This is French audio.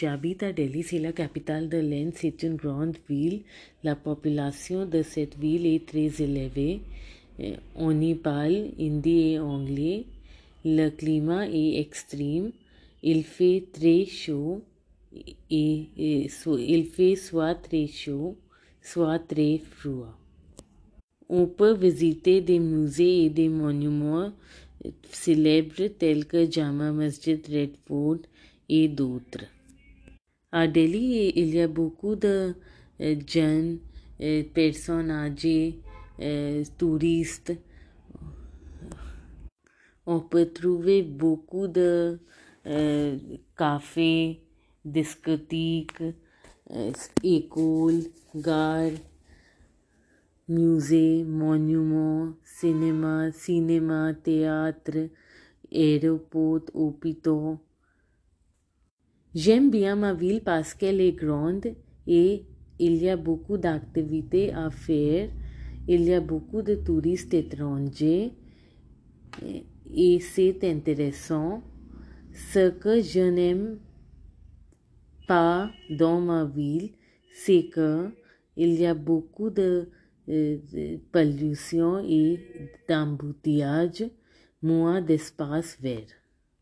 J'habite à Delhi, c'est la capitale de l'Inde, c'est une grande ville. La population de cette ville est très élevée. Euh, On y parle et anglais. Le climat est extrême. Il fait très chaud il fait soit très chaud, soit très froid. On peut visiter des musées et des monuments célèbres tels que Jama Masjid, Red Fort et d'autres. À Delhi, il y a beaucoup de euh, jeunes, euh, personnes âgées, euh, touristes. On peut trouver beaucoup de euh, cafés, discothèques, euh, écoles, gares, musées, monuments, cinéma, cinéma, théâtre, aéroports, hôpitaux. J'aime bien ma ville parce qu'elle est grande et il y a beaucoup d'activités à faire. Il y a beaucoup de touristes étrangers et- c'est intéressant. Ce que je n'aime pas dans ma ville, c'est que il y a beaucoup de, euh, pollution et d'embouteillage, moins d'espace vert.